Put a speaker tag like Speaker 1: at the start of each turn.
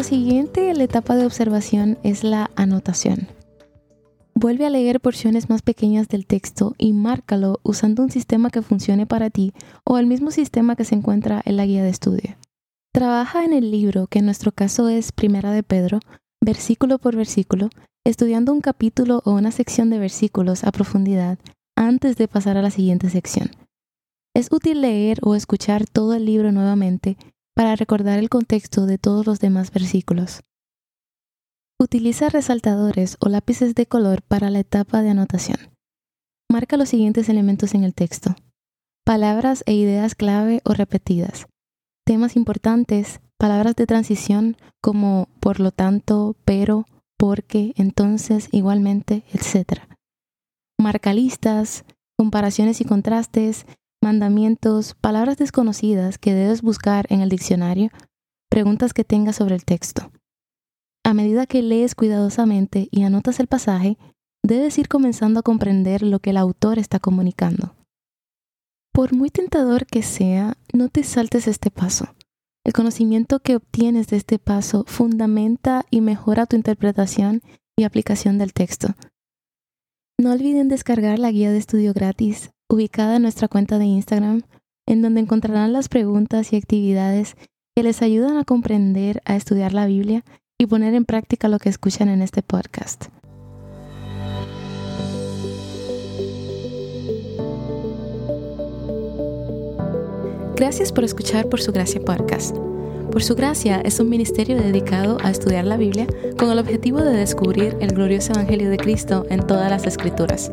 Speaker 1: Lo siguiente en la etapa de observación es la anotación. Vuelve a leer porciones más pequeñas del texto y márcalo usando un sistema que funcione para ti o el mismo sistema que se encuentra en la guía de estudio. Trabaja en el libro, que en nuestro caso es Primera de Pedro, versículo por versículo, estudiando un capítulo o una sección de versículos a profundidad antes de pasar a la siguiente sección. Es útil leer o escuchar todo el libro nuevamente para recordar el contexto de todos los demás versículos. Utiliza resaltadores o lápices de color para la etapa de anotación. Marca los siguientes elementos en el texto. Palabras e ideas clave o repetidas. Temas importantes, palabras de transición como por lo tanto, pero, porque, entonces, igualmente, etc. Marca listas, comparaciones y contrastes, mandamientos, palabras desconocidas que debes buscar en el diccionario, preguntas que tengas sobre el texto. A medida que lees cuidadosamente y anotas el pasaje, debes ir comenzando a comprender lo que el autor está comunicando. Por muy tentador que sea, no te saltes este paso. El conocimiento que obtienes de este paso fundamenta y mejora tu interpretación y aplicación del texto. No olviden descargar la guía de estudio gratis ubicada en nuestra cuenta de Instagram, en donde encontrarán las preguntas y actividades que les ayudan a comprender, a estudiar la Biblia y poner en práctica lo que escuchan en este podcast. Gracias por escuchar Por Su Gracia Podcast. Por Su Gracia es un ministerio dedicado a estudiar la Biblia con el objetivo de descubrir el glorioso Evangelio de Cristo en todas las Escrituras.